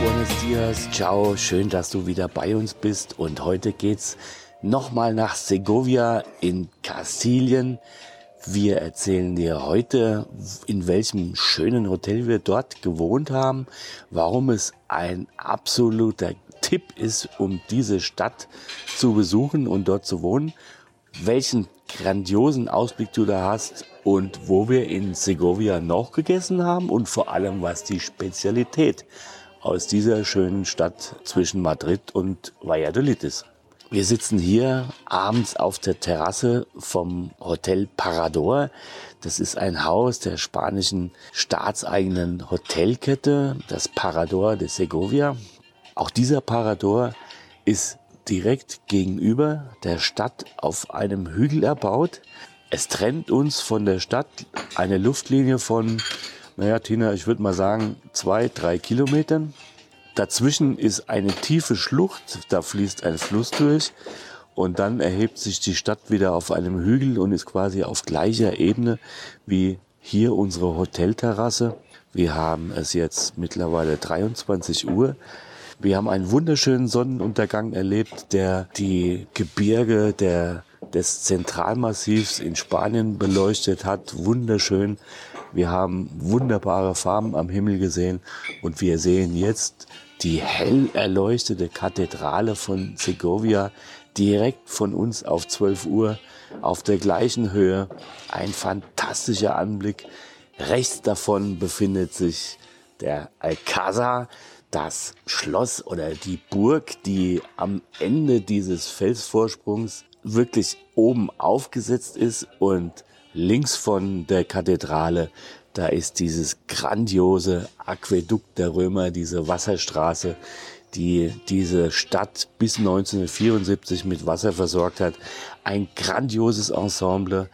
Buenos dias, ciao, schön, dass du wieder bei uns bist. Und heute geht's nochmal nach Segovia in Kastilien. Wir erzählen dir heute, in welchem schönen Hotel wir dort gewohnt haben, warum es ein absoluter Tipp ist, um diese Stadt zu besuchen und dort zu wohnen, welchen grandiosen Ausblick du da hast und wo wir in Segovia noch gegessen haben und vor allem, was die Spezialität aus dieser schönen Stadt zwischen Madrid und Valladolid ist. Wir sitzen hier abends auf der Terrasse vom Hotel Parador. Das ist ein Haus der spanischen staatseigenen Hotelkette, das Parador de Segovia. Auch dieser Parador ist direkt gegenüber der Stadt auf einem Hügel erbaut. Es trennt uns von der Stadt eine Luftlinie von, naja, Tina, ich würde mal sagen, zwei, drei Kilometern. Dazwischen ist eine tiefe Schlucht, da fließt ein Fluss durch und dann erhebt sich die Stadt wieder auf einem Hügel und ist quasi auf gleicher Ebene wie hier unsere Hotelterrasse. Wir haben es jetzt mittlerweile 23 Uhr. Wir haben einen wunderschönen Sonnenuntergang erlebt, der die Gebirge der, des Zentralmassivs in Spanien beleuchtet hat. Wunderschön. Wir haben wunderbare Farben am Himmel gesehen und wir sehen jetzt die hell erleuchtete Kathedrale von Segovia direkt von uns auf 12 Uhr auf der gleichen Höhe. Ein fantastischer Anblick. Rechts davon befindet sich der Alcázar, das Schloss oder die Burg, die am Ende dieses Felsvorsprungs wirklich oben aufgesetzt ist und links von der Kathedrale, da ist dieses grandiose Aquädukt der Römer, diese Wasserstraße, die diese Stadt bis 1974 mit Wasser versorgt hat. Ein grandioses Ensemble.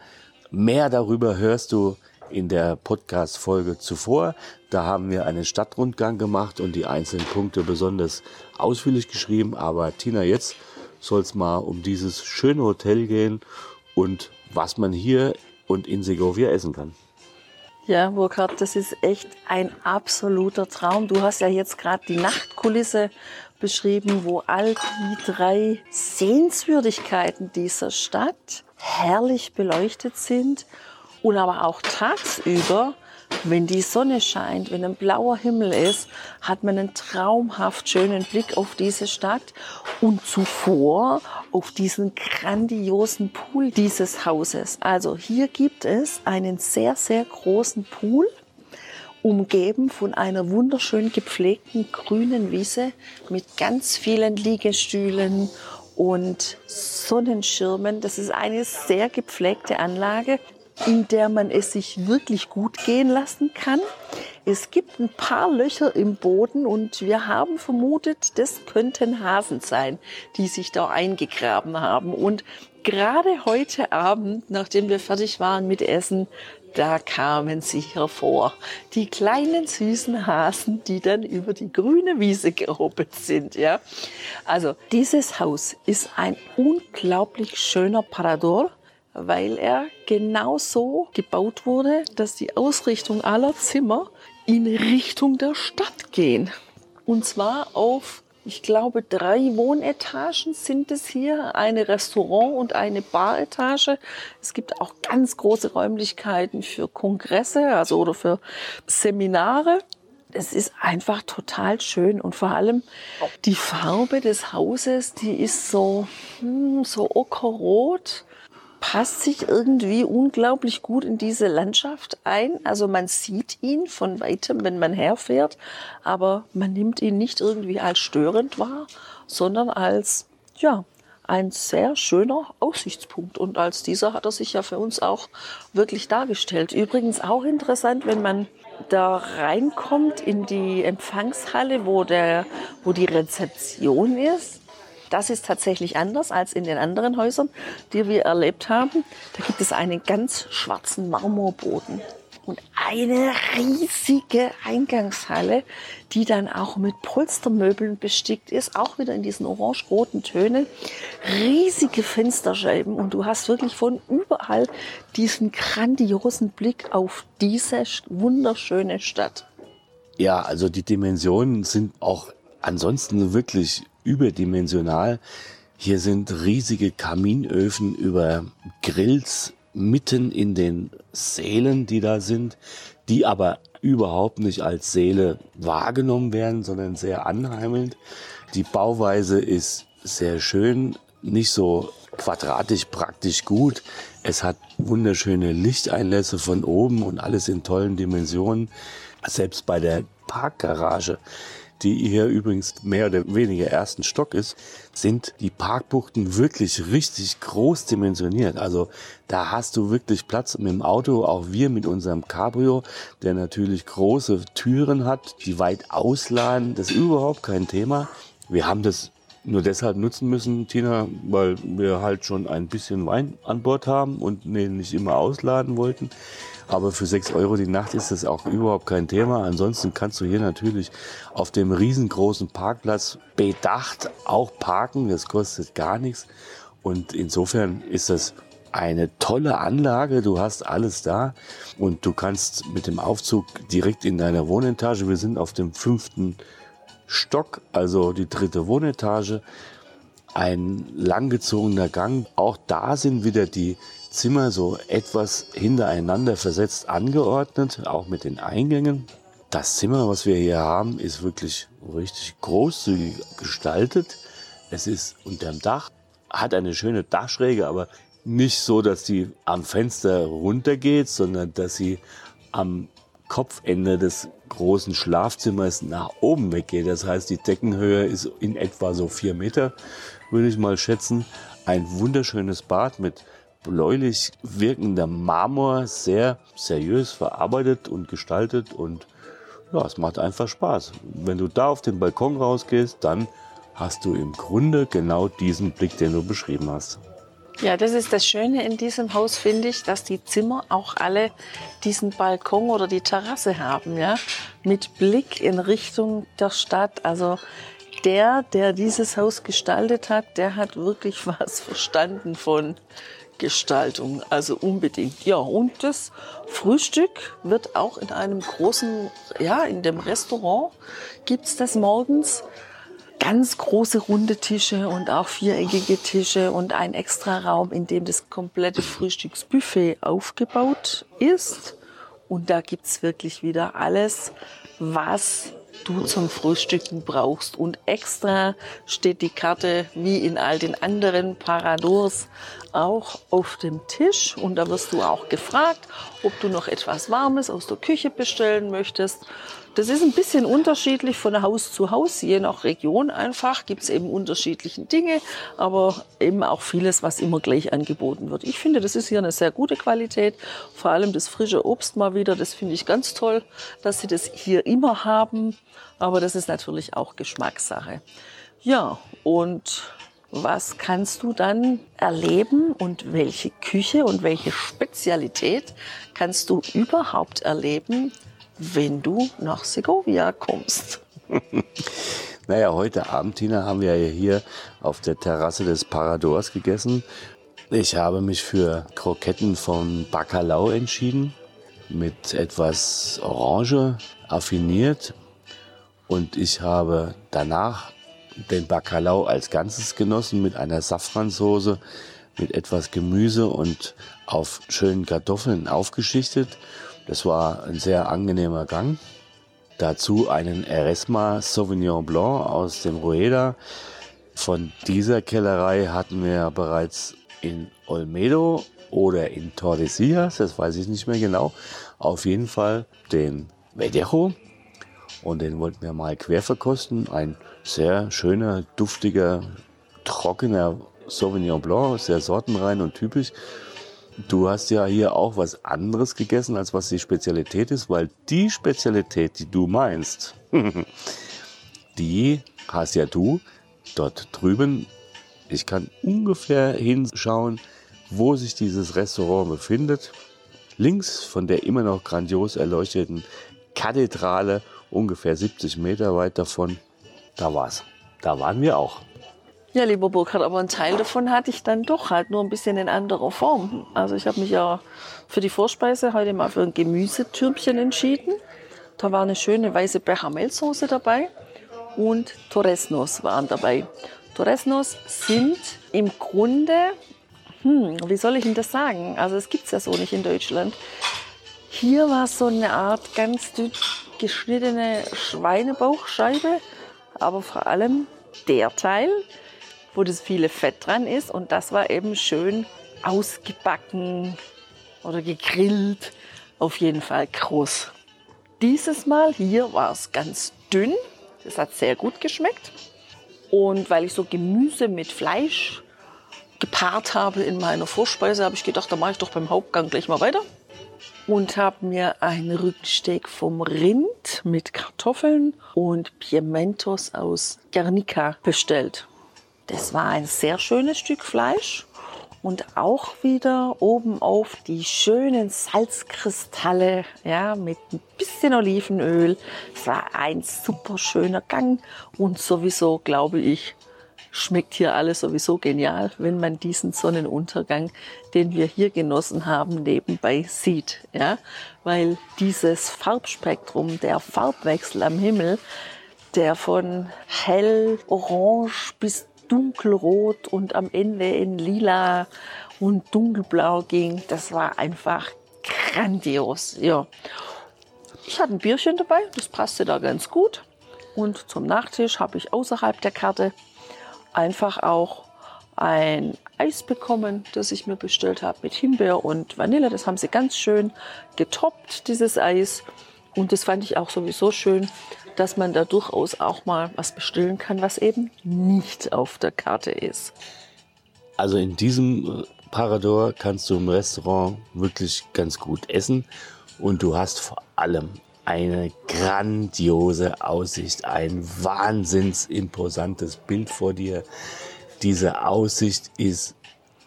Mehr darüber hörst du in der Podcast-Folge zuvor. Da haben wir einen Stadtrundgang gemacht und die einzelnen Punkte besonders ausführlich geschrieben. Aber Tina, jetzt soll es mal um dieses schöne Hotel gehen und was man hier und in Segovia essen kann. Ja, Burkhard, das ist echt ein absoluter Traum. Du hast ja jetzt gerade die Nachtkulisse beschrieben, wo all die drei Sehenswürdigkeiten dieser Stadt herrlich beleuchtet sind und aber auch tagsüber, wenn die Sonne scheint, wenn ein blauer Himmel ist, hat man einen traumhaft schönen Blick auf diese Stadt und zuvor auf diesen grandiosen Pool dieses Hauses. Also hier gibt es einen sehr, sehr großen Pool umgeben von einer wunderschön gepflegten grünen Wiese mit ganz vielen Liegestühlen und Sonnenschirmen. Das ist eine sehr gepflegte Anlage, in der man es sich wirklich gut gehen lassen kann. Es gibt ein paar Löcher im Boden und wir haben vermutet, das könnten Hasen sein, die sich da eingegraben haben. Und gerade heute Abend, nachdem wir fertig waren mit Essen, da kamen sie hervor. Die kleinen süßen Hasen, die dann über die grüne Wiese gehoppelt sind, ja. Also, dieses Haus ist ein unglaublich schöner Parador, weil er genau so gebaut wurde, dass die Ausrichtung aller Zimmer in Richtung der Stadt gehen. Und zwar auf ich glaube, drei Wohnetagen sind es hier, eine Restaurant- und eine Baretage. Es gibt auch ganz große Räumlichkeiten für Kongresse, also oder für Seminare. Es ist einfach total schön und vor allem die Farbe des Hauses, die ist so, hm, so ockerrot passt sich irgendwie unglaublich gut in diese Landschaft ein. Also man sieht ihn von weitem, wenn man herfährt, aber man nimmt ihn nicht irgendwie als störend wahr, sondern als, ja, ein sehr schöner Aussichtspunkt. Und als dieser hat er sich ja für uns auch wirklich dargestellt. Übrigens auch interessant, wenn man da reinkommt in die Empfangshalle, wo, der, wo die Rezeption ist Das ist tatsächlich anders als in den anderen Häusern, die wir erlebt haben. Da gibt es einen ganz schwarzen Marmorboden und eine riesige Eingangshalle, die dann auch mit Polstermöbeln bestickt ist, auch wieder in diesen orange-roten Tönen. Riesige Fensterscheiben und du hast wirklich von überall diesen grandiosen Blick auf diese wunderschöne Stadt. Ja, also die Dimensionen sind auch ansonsten wirklich überdimensional. Hier sind riesige Kaminöfen über Grills mitten in den Sälen, die da sind, die aber überhaupt nicht als Säle wahrgenommen werden, sondern sehr anheimelnd. Die Bauweise ist sehr schön, nicht so quadratisch praktisch gut. Es hat wunderschöne Lichteinlässe von oben und alles in tollen Dimensionen. Selbst bei der Parkgarage die hier übrigens mehr oder weniger ersten Stock ist, sind die Parkbuchten wirklich richtig groß dimensioniert. Also da hast du wirklich Platz mit dem Auto, auch wir mit unserem Cabrio, der natürlich große Türen hat, die weit ausladen. Das ist überhaupt kein Thema. Wir haben das nur deshalb nutzen müssen, Tina, weil wir halt schon ein bisschen Wein an Bord haben und den nicht immer ausladen wollten. Aber für 6 Euro die Nacht ist das auch überhaupt kein Thema. Ansonsten kannst du hier natürlich auf dem riesengroßen Parkplatz bedacht auch parken. Das kostet gar nichts. Und insofern ist das eine tolle Anlage. Du hast alles da und du kannst mit dem Aufzug direkt in deiner Wohnetage. Wir sind auf dem fünften Stock, also die dritte Wohnetage. Ein langgezogener Gang. Auch da sind wieder die Zimmer so etwas hintereinander versetzt angeordnet, auch mit den Eingängen. Das Zimmer, was wir hier haben, ist wirklich richtig großzügig gestaltet. Es ist unterm Dach, hat eine schöne Dachschräge, aber nicht so, dass die am Fenster runtergeht, sondern dass sie am Kopfende des großen Schlafzimmers nach oben weggeht. Das heißt, die Deckenhöhe ist in etwa so vier Meter, würde ich mal schätzen. Ein wunderschönes Bad mit bläulich wirkender Marmor, sehr seriös verarbeitet und gestaltet und ja, es macht einfach Spaß. Wenn du da auf den Balkon rausgehst, dann hast du im Grunde genau diesen Blick, den du beschrieben hast. Ja, das ist das Schöne in diesem Haus, finde ich, dass die Zimmer auch alle diesen Balkon oder die Terrasse haben, ja, mit Blick in Richtung der Stadt. Also der, der dieses Haus gestaltet hat, der hat wirklich was verstanden von Gestaltung, also unbedingt. Ja, und das Frühstück wird auch in einem großen, ja, in dem Restaurant gibt's das morgens. Ganz große runde Tische und auch viereckige Tische und ein extra Raum, in dem das komplette Frühstücksbuffet aufgebaut ist. Und da gibt's wirklich wieder alles, was du zum Frühstücken brauchst. Und extra steht die Karte wie in all den anderen Paradors auch auf dem Tisch. Und da wirst du auch gefragt, ob du noch etwas Warmes aus der Küche bestellen möchtest. Das ist ein bisschen unterschiedlich von Haus zu Haus, je nach Region einfach gibt es eben unterschiedliche Dinge, aber eben auch vieles, was immer gleich angeboten wird. Ich finde, das ist hier eine sehr gute Qualität, vor allem das frische Obst mal wieder, das finde ich ganz toll, dass sie das hier immer haben, aber das ist natürlich auch Geschmackssache. Ja, und was kannst du dann erleben und welche Küche und welche Spezialität kannst du überhaupt erleben, wenn du nach Segovia kommst. naja, heute Abend, Tina, haben wir ja hier auf der Terrasse des Paradors gegessen. Ich habe mich für Kroketten vom Bacalao entschieden, mit etwas Orange affiniert. Und ich habe danach den Bacalao als Ganzes genossen mit einer Safransoße, mit etwas Gemüse und auf schönen Kartoffeln aufgeschichtet. Das war ein sehr angenehmer Gang. Dazu einen Eresma Sauvignon Blanc aus dem Rueda. Von dieser Kellerei hatten wir bereits in Olmedo oder in Tordesillas, das weiß ich nicht mehr genau. Auf jeden Fall den Verdejo. Und den wollten wir mal quer verkosten. Ein sehr schöner, duftiger, trockener Sauvignon Blanc, sehr sortenrein und typisch. Du hast ja hier auch was anderes gegessen, als was die Spezialität ist, weil die Spezialität, die du meinst, die hast ja du dort drüben Ich kann ungefähr hinschauen, wo sich dieses Restaurant befindet. Links von der immer noch grandios erleuchteten Kathedrale, ungefähr 70 Meter weit davon, da war's. Da waren wir auch. Ja, lieber Burkhard, aber ein Teil davon hatte ich dann doch halt nur ein bisschen in anderer Form. Also ich habe mich ja für die Vorspeise heute mal für ein Gemüsetürmchen entschieden. Da war eine schöne weiße Bechamelsoße dabei und Torresnos waren dabei. Torresnos sind im Grunde, hm, wie soll ich Ihnen das sagen? Also es gibt es ja so nicht in Deutschland. Hier war so eine Art ganz dünn geschnittene Schweinebauchscheibe, aber vor allem der Teil, wo das viele Fett dran ist. Und das war eben schön ausgebacken oder gegrillt, auf jeden Fall groß. Dieses Mal hier war es ganz dünn, das hat sehr gut geschmeckt. Und weil ich so Gemüse mit Fleisch gepaart habe in meiner Vorspeise, habe ich gedacht, da mache ich doch beim Hauptgang gleich mal weiter. Und habe mir ein Rücksteak vom Rind mit Kartoffeln und Pimientos aus Guernica bestellt. Das war ein sehr schönes Stück Fleisch und auch wieder oben auf die schönen Salzkristalle, ja, mit ein bisschen Olivenöl. Es war ein super schöner Gang und sowieso glaube ich, schmeckt hier alles sowieso genial, wenn man diesen Sonnenuntergang, den wir hier genossen haben, nebenbei sieht. Ja? Weil dieses Farbspektrum, der Farbwechsel am Himmel, der von hell orange bis dunkelrot und am Ende in lila und dunkelblau ging, das war einfach grandios. Ja. Ich hatte ein Bierchen dabei, das passte da ganz gut. Und zum Nachtisch habe ich außerhalb der Karte einfach auch ein Eis bekommen, das ich mir bestellt habe mit Himbeer und Vanille. Das haben sie ganz schön getoppt, dieses Eis. Und das fand ich auch sowieso schön, dass man da durchaus auch mal was bestellen kann, was eben nicht auf der Karte ist. Also in diesem äh, Parador kannst du im Restaurant wirklich ganz gut essen und du hast vor allem eine grandiose Aussicht, ein wahnsinns imposantes Bild vor dir. Diese Aussicht ist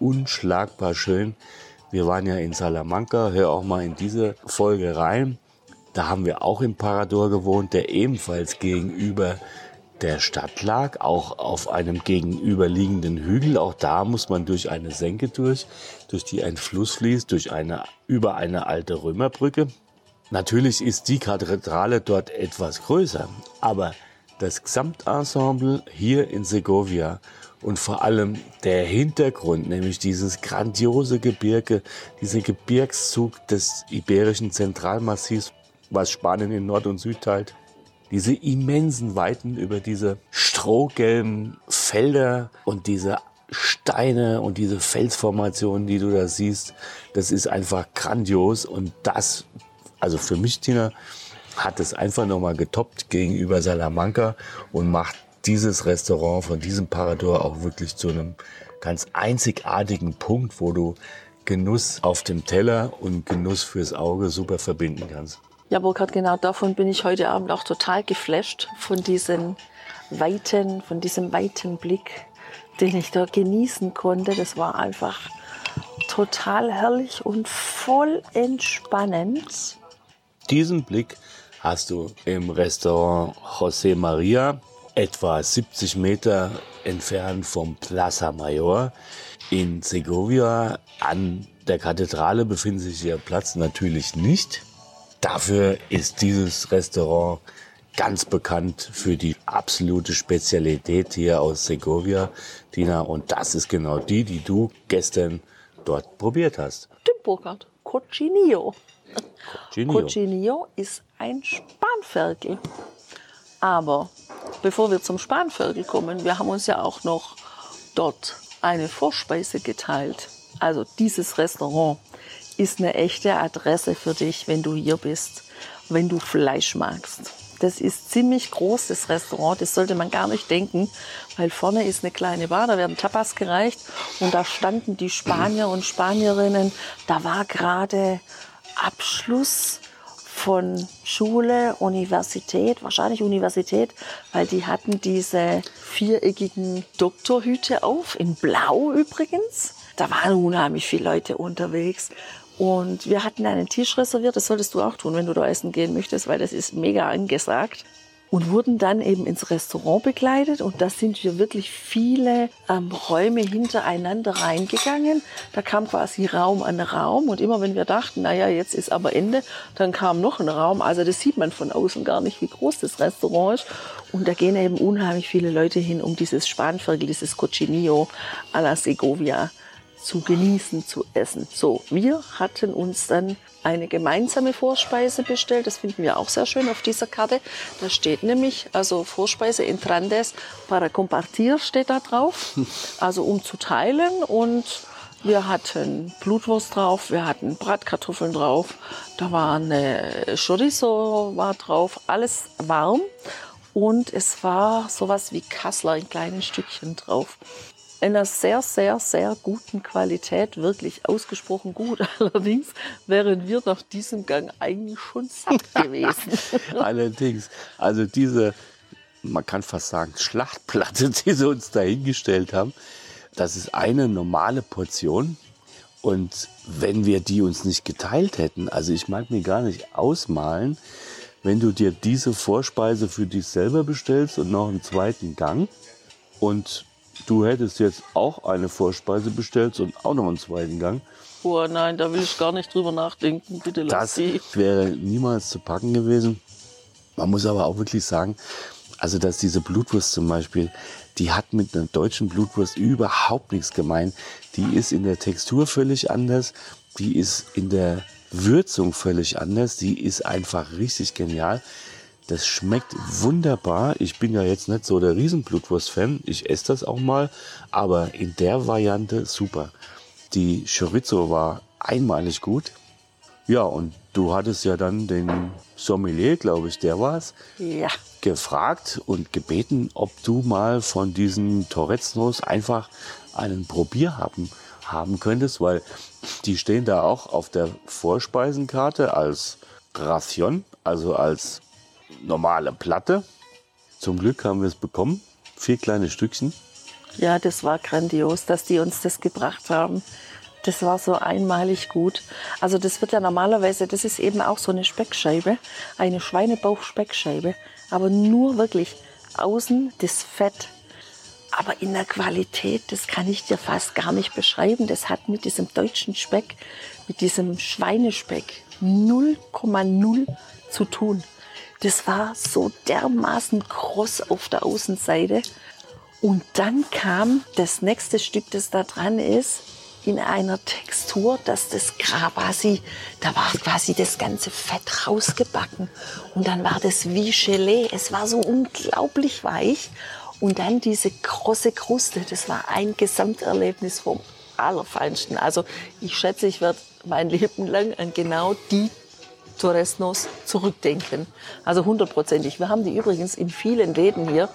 unschlagbar schön. Wir waren ja in Salamanca, hör auch mal in diese Folge rein. Da haben wir auch im Parador gewohnt, der ebenfalls gegenüber der Stadt lag, auch auf einem gegenüberliegenden Hügel. Auch da muss man durch eine Senke durch, durch die ein Fluss fließt, durch eine, über eine alte Römerbrücke. Natürlich ist die Kathedrale dort etwas größer, aber das Gesamtensemble hier in Segovia und vor allem der Hintergrund, nämlich dieses grandiose Gebirge, dieser Gebirgszug des iberischen Zentralmassivs, was Spanien in Nord und Süd teilt, diese immensen Weiten über diese strohgelben Felder und diese Steine und diese Felsformationen, die du da siehst, das ist einfach grandios und das also für mich, Tina, hat es einfach nochmal getoppt gegenüber Salamanca und macht dieses Restaurant von diesem Parador auch wirklich zu einem ganz einzigartigen Punkt, wo du Genuss auf dem Teller und Genuss fürs Auge super verbinden kannst. Ja, Burkhard, genau davon bin ich heute Abend auch total geflasht, von diesen weiten, von diesem weiten Blick, den ich da genießen konnte. Das war einfach total herrlich und voll entspannend. Diesen Blick hast du im Restaurant José Maria, etwa 70 Meter entfernt vom Plaza Mayor in Segovia. An der Kathedrale befindet sich der Platz natürlich nicht. Dafür ist dieses Restaurant ganz bekannt für die absolute Spezialität hier aus Segovia, Tina. Und das ist genau die, die du gestern dort probiert hast. Stimmt, Burkhard. Cochinillo. Cochinillo. Cochinillo ist ein Spanferkel. Aber bevor wir zum Spanferkel kommen, wir haben uns ja auch noch dort eine Vorspeise geteilt. Also dieses Restaurant ist eine echte Adresse für dich, wenn du hier bist, wenn du Fleisch magst. Das ist ziemlich groß, das Restaurant. Das sollte man gar nicht denken, weil vorne ist eine kleine Bar, da werden Tapas gereicht und da standen die Spanier und Spanierinnen. Da war gerade Abschluss von Schule, Universität, wahrscheinlich Universität, weil die hatten diese viereckigen Doktorhüte auf, in Blau übrigens. Da waren unheimlich viele Leute unterwegs. Und wir hatten einen Tisch reserviert, das solltest du auch tun, wenn du da essen gehen möchtest, weil das ist mega angesagt und wurden dann eben ins Restaurant begleitet. Und da sind wir wirklich viele ähm, Räume hintereinander reingegangen. Da kam quasi Raum an Raum. Und immer wenn wir dachten, naja, jetzt ist aber Ende, dann kam noch ein Raum. Also das sieht man von außen gar nicht, wie groß das Restaurant ist. Und da gehen eben unheimlich viele Leute hin, um dieses Spanferkel, dieses Cochinillo a la Segovia zu genießen, zu essen. So, wir hatten uns dann eine gemeinsame Vorspeise bestellt. Das finden wir auch sehr schön auf dieser Karte. Da steht nämlich, also Vorspeise entrandes para compartir steht da drauf. Also um zu teilen und wir hatten Blutwurst drauf, wir hatten Bratkartoffeln drauf, da war eine Chorizo war drauf, alles warm und es war sowas wie Kassler in kleinen Stückchen drauf in einer sehr, sehr, sehr guten Qualität, wirklich ausgesprochen gut. Allerdings wären wir nach diesem Gang eigentlich schon satt gewesen. Allerdings, also diese, man kann fast sagen, Schlachtplatte, die sie uns dahingestellt haben, das ist eine normale Portion. Und wenn wir die uns nicht geteilt hätten, also ich mag mir gar nicht ausmalen, wenn du dir diese Vorspeise für dich selber bestellst und noch einen zweiten Gang und du hättest jetzt auch eine Vorspeise bestellt und auch noch einen zweiten Gang. Oh nein, da will ich gar nicht drüber nachdenken. Bitte lass Das sie. wäre niemals zu packen gewesen. Man muss aber auch wirklich sagen, also dass diese Blutwurst zum Beispiel, die hat mit einer deutschen Blutwurst überhaupt nichts gemein. Die ist in der Textur völlig anders, die ist in der Würzung völlig anders, die ist einfach richtig genial. Das schmeckt wunderbar. Ich bin ja jetzt nicht so der Riesenblutwurst-Fan. Ich esse das auch mal. Aber in der Variante super. Die Chorizo war einmalig gut. Ja, und du hattest ja dann den Sommelier, glaube ich, der war's, Ja, gefragt und gebeten, ob du mal von diesen Torreznos einfach einen Probier haben, haben könntest, weil die stehen da auch auf der Vorspeisenkarte als Ration, also als normale Platte. Zum Glück haben wir es bekommen. Vier kleine Stückchen. ja, das war grandios, dass die uns das gebracht haben. Das war so einmalig gut. Also das wird ja normalerweise, das ist eben auch so eine Speckscheibe, eine Schweinebauchspeckscheibe, aber nur wirklich außen das Fett. Aber in der Qualität, das kann ich dir fast gar nicht beschreiben. Das hat mit diesem deutschen Speck, mit diesem Schweinespeck 0,0 zu tun. Das war so dermaßen kross auf der Außenseite. Und dann kam das nächste Stück, das da dran ist, in einer Textur, dass das quasi, da war quasi das ganze Fett rausgebacken. Und dann war das wie Gelee. Es war so unglaublich weich. Und dann diese krosse Kruste, das war ein Gesamterlebnis vom Allerfeinsten. Also ich schätze, ich werde mein Leben lang an genau die Torresnos zurückdenken. Also hundertprozentig. Wir haben die übrigens in vielen Läden hier,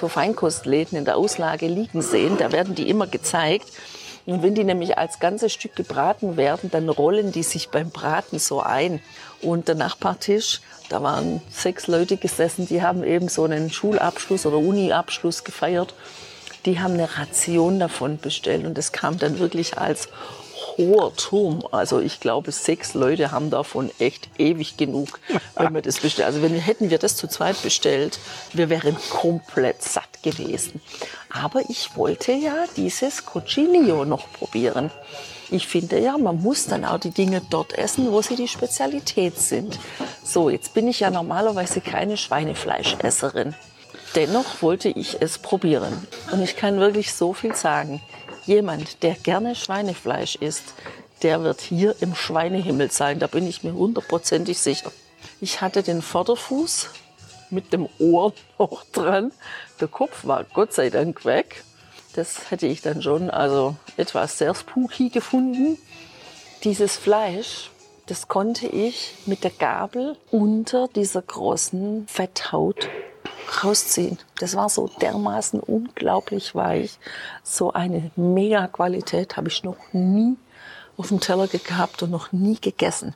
so Feinkostläden in der Auslage liegen sehen. Da werden die immer gezeigt. Und wenn die nämlich als ganzes Stück gebraten werden, dann rollen die sich beim Braten so ein. Und der Nachbartisch, da waren sechs Leute gesessen, die haben eben so einen Schulabschluss oder Uniabschluss gefeiert. Die haben eine Ration davon bestellt und das kam dann wirklich als hoher Turm. Also ich glaube, sechs Leute haben davon echt ewig genug, wenn wir das bestellen. Also wenn, hätten wir das zu zweit bestellt, wir wären komplett satt gewesen. Aber ich wollte ja dieses Cochinillo noch probieren. Ich finde ja, man muss dann auch die Dinge dort essen, wo sie die Spezialität sind. So, jetzt bin ich ja normalerweise keine Schweinefleischesserin. Dennoch wollte ich es probieren. Und ich kann wirklich so viel sagen. Jemand, der gerne Schweinefleisch isst, der wird hier im Schweinehimmel sein. Da bin ich mir hundertprozentig sicher. Ich hatte den Vorderfuß mit dem Ohr noch dran. Der Kopf war Gott sei Dank weg. Das hätte ich dann schon also etwas sehr spooky gefunden. Dieses Fleisch, das konnte ich mit der Gabel unter dieser großen Fetthaut rausziehen. Das war so dermaßen unglaublich weich. So eine mega Qualität habe ich noch nie auf dem Teller gehabt und noch nie gegessen.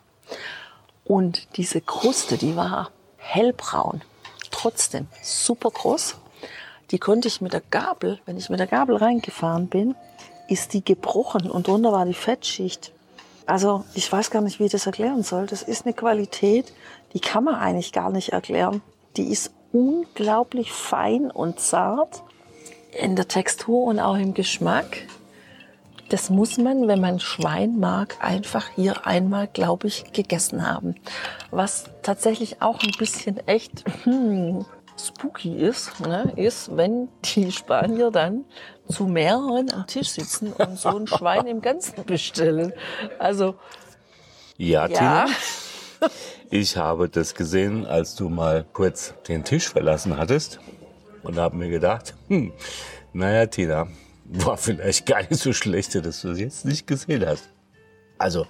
Und diese Kruste, die war hellbraun. Trotzdem super groß. Die konnte ich mit der Gabel, wenn ich mit der Gabel reingefahren bin, ist die gebrochen und drunter war die Fettschicht. Also ich weiß gar nicht, wie ich das erklären soll. Das ist eine Qualität, die kann man eigentlich gar nicht erklären. Die ist unglaublich fein und zart in der Textur und auch im Geschmack. Das muss man, wenn man Schwein mag, einfach hier einmal, glaube ich, gegessen haben. Was tatsächlich auch ein bisschen echt hm, spooky ist, ne, ist, wenn die Spanier dann zu mehreren am Tisch sitzen und so ein Schwein im Ganzen bestellen. Also Ja, ja, Tina, ich habe das gesehen, als du mal kurz den Tisch verlassen hattest und habe mir gedacht, hm, naja, Tina, war vielleicht gar nicht so schlecht, dass du es jetzt nicht gesehen hast. Also,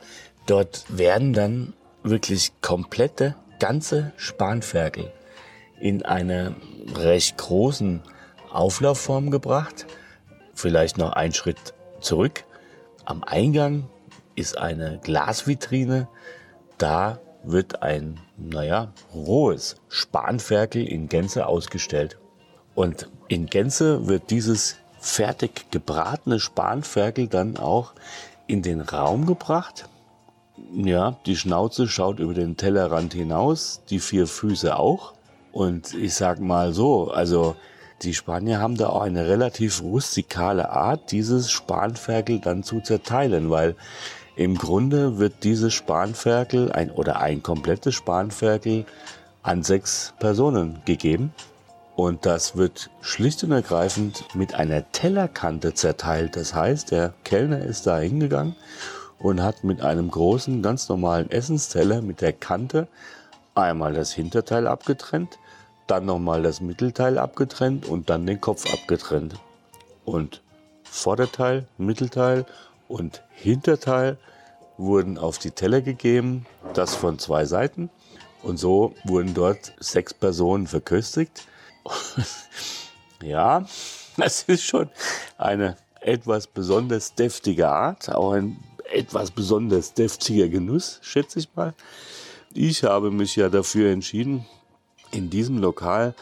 dort werden dann wirklich komplette, ganze Spanferkel in einer recht großen Auflaufform gebracht. Vielleicht noch einen Schritt zurück. Am Eingang ist eine Glasvitrine. Da wird ein, naja, rohes Spanferkel in Gänze ausgestellt. Und in Gänze wird dieses fertig gebratene Spanferkel dann auch in den Raum gebracht. Ja, die Schnauze schaut über den Tellerrand hinaus, die vier Füße auch. Und ich sag mal so, also die Spanier haben da auch eine relativ rustikale Art, dieses Spanferkel dann zu zerteilen, weil im Grunde wird dieses Spanferkel ein, oder ein komplettes Spanferkel an sechs Personen gegeben. Und das wird schlicht und ergreifend mit einer Tellerkante zerteilt. Das heißt, der Kellner ist da hingegangen und hat mit einem großen, ganz normalen Essensteller mit der Kante einmal das Hinterteil abgetrennt, dann nochmal das Mittelteil abgetrennt und dann den Kopf abgetrennt. Und Vorderteil, Mittelteil und Hinterteil wurden auf die Teller gegeben, das von zwei Seiten. Und so wurden dort sechs Personen verköstigt. ja, das ist schon eine etwas besonders deftige Art, auch ein etwas besonders deftiger Genuss, schätze ich mal. Ich habe mich ja dafür entschieden, in diesem Lokal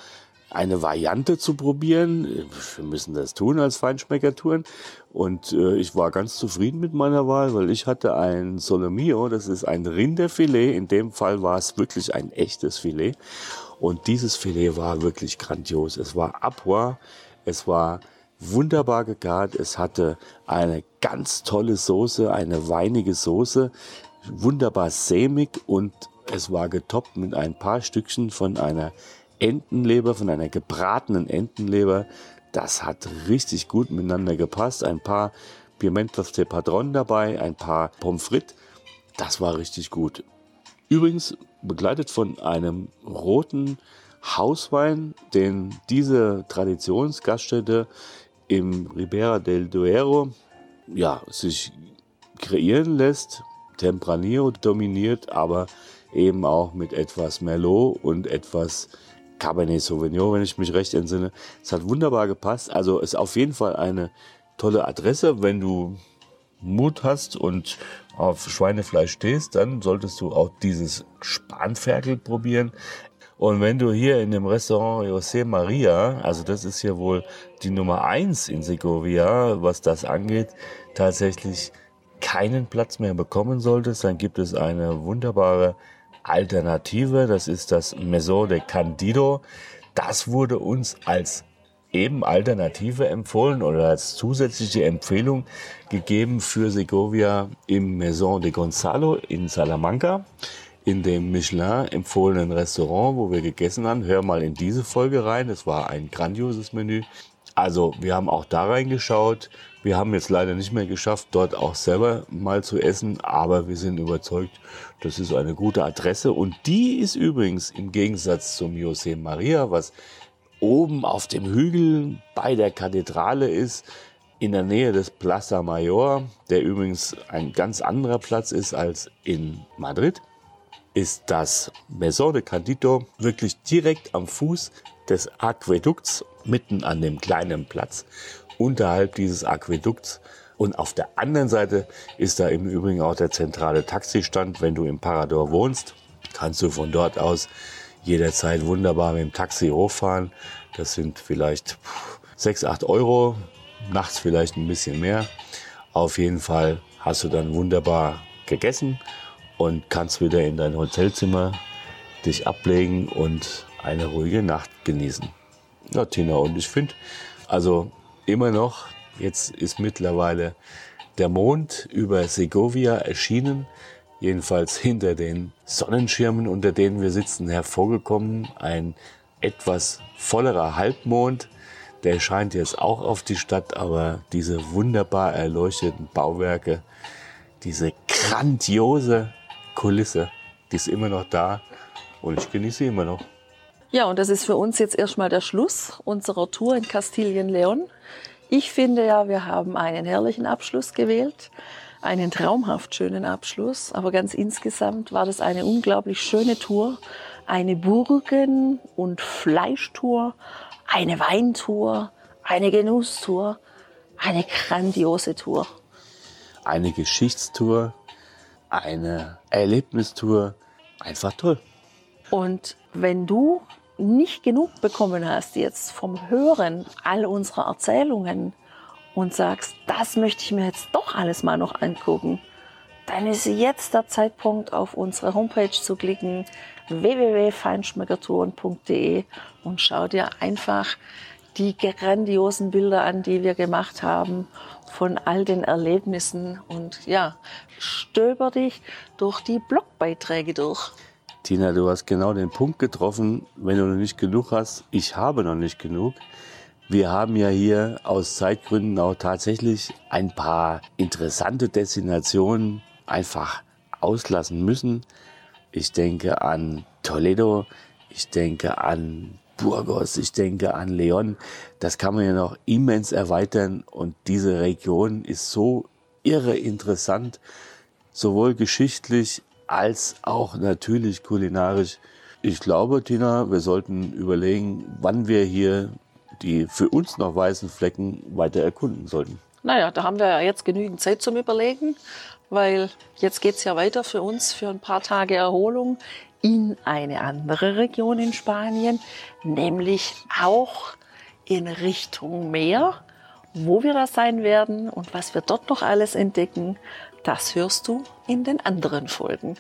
eine Variante zu probieren. Wir müssen das tun als Feinschmeckertouren. Und äh, ich war ganz zufrieden mit meiner Wahl, weil ich hatte ein Solomio, das ist ein Rinderfilet. In dem Fall war es wirklich ein echtes Filet. Und dieses Filet war wirklich grandios. Es war Apois, es war wunderbar gegart, es hatte eine ganz tolle Soße, eine weinige Soße, wunderbar sämig und es war getoppt mit ein paar Stückchen von einer Entenleber, von einer gebratenen Entenleber. Das hat richtig gut miteinander gepasst. Ein paar Pimentos de Padron dabei, ein paar Pommes frites. Das war richtig gut. Übrigens begleitet von einem roten Hauswein, den diese Traditionsgaststätte im Ribera del Duero ja, sich kreieren lässt. Tempranillo dominiert, aber eben auch mit etwas Merlot und etwas Cabernet Sauvignon, wenn ich mich recht entsinne. Es hat wunderbar gepasst. Also ist auf jeden Fall eine tolle Adresse. Wenn du Mut hast und auf Schweinefleisch stehst, dann solltest du auch dieses Spanferkel probieren. Und wenn du hier in dem Restaurant José Maria, also das ist ja wohl die Nummer eins in Segovia, was das angeht, tatsächlich keinen Platz mehr bekommen solltest, dann gibt es eine wunderbare Alternative. Das ist das Maison de Candido. Das wurde uns als eben Alternative empfohlen oder als zusätzliche Empfehlung gegeben für Segovia im Maison de Gonzalo in Salamanca, in dem Michelin empfohlenen Restaurant, wo wir gegessen haben. Hör mal in diese Folge rein. Es war ein grandioses Menü. Also wir haben auch da reingeschaut. Wir haben jetzt leider nicht mehr geschafft, dort auch selber mal zu essen, aber wir sind überzeugt, das ist eine gute Adresse. Und die ist übrigens im Gegensatz zum José Maria, was oben auf dem Hügel bei der Kathedrale ist, in der Nähe des Plaza Mayor, der übrigens ein ganz anderer Platz ist als in Madrid, ist das Maison de Candido wirklich direkt am Fuß des Aquädukts, mitten an dem kleinen Platz unterhalb dieses Aquädukts. Und auf der anderen Seite ist da im Übrigen auch der zentrale Taxistand, wenn du im Parador wohnst. kannst du von dort aus jederzeit wunderbar mit dem Taxi hochfahren. Das sind vielleicht 6, 8 Euro, nachts vielleicht ein bisschen mehr. Auf jeden Fall hast du dann wunderbar gegessen und kannst wieder in dein Hotelzimmer dich ablegen und eine ruhige Nacht genießen. Ja, Tina, und ich finde, also immer noch, jetzt ist mittlerweile der Mond über Segovia erschienen, jedenfalls hinter den Sonnenschirmen, unter denen wir sitzen, hervorgekommen. Ein etwas vollerer Halbmond, der scheint jetzt auch auf die Stadt, aber diese wunderbar erleuchteten Bauwerke, diese grandiose Kulisse, die ist immer noch da und ich genieße sie immer noch. Ja, und das ist für uns jetzt erstmal der Schluss unserer Tour in Kastilien-Leon. Ich finde ja, wir haben einen herrlichen Abschluss gewählt, einen traumhaft schönen Abschluss, aber ganz insgesamt war das eine unglaublich schöne Tour, eine Burgen- und Fleischtour, eine Weintour, eine Genusstour, eine grandiose Tour. Eine Geschichtstour, eine Erlebnistour, einfach toll. Und wenn du nicht genug bekommen hast jetzt vom Hören all unserer Erzählungen und sagst, das möchte ich mir jetzt doch alles mal noch angucken, dann ist jetzt der Zeitpunkt, auf unsere Homepage zu klicken, www.feinschmeckertouren.de und schau dir einfach die grandiosen Bilder an, die wir gemacht haben von all den Erlebnissen und ja, stöber dich durch die Blogbeiträge durch. Tina, du hast genau den Punkt getroffen, wenn du noch nicht genug hast. Ich habe noch nicht genug. Wir haben ja hier aus Zeitgründen auch tatsächlich ein paar interessante Destinationen einfach auslassen müssen. Ich denke an Toledo, ich denke an Burgos, ich denke an Leon. Das kann man ja noch immens erweitern und diese Region ist so irre interessant, sowohl geschichtlich als auch natürlich kulinarisch. Ich glaube, Tina, wir sollten überlegen, wann wir hier die für uns noch weißen Flecken weiter erkunden sollten. Naja, da haben wir ja jetzt genügend Zeit zum Überlegen, weil jetzt geht es ja weiter für uns für ein paar Tage Erholung in eine andere Region in Spanien, nämlich auch in Richtung Meer. Wo wir da sein werden und was wir dort noch alles entdecken, das hörst du in den anderen Folgen.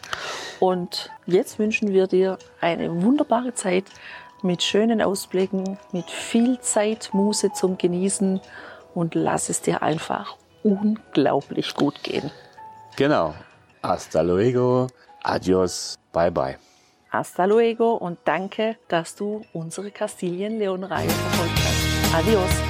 Und jetzt wünschen wir dir eine wunderbare Zeit mit schönen Ausblicken, mit viel Zeit, Muße zum Genießen und lass es dir einfach unglaublich gut gehen. Genau. Hasta luego. Adios. Bye bye. Hasta luego und danke, dass du unsere Kastilien-Leon-Reihe verfolgt hast. Adios.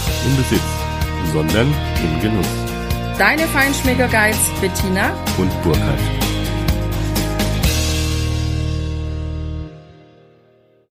im Besitz, sondern im Genuss. deine Feinschmecker Guides Bettina Und Burkhard.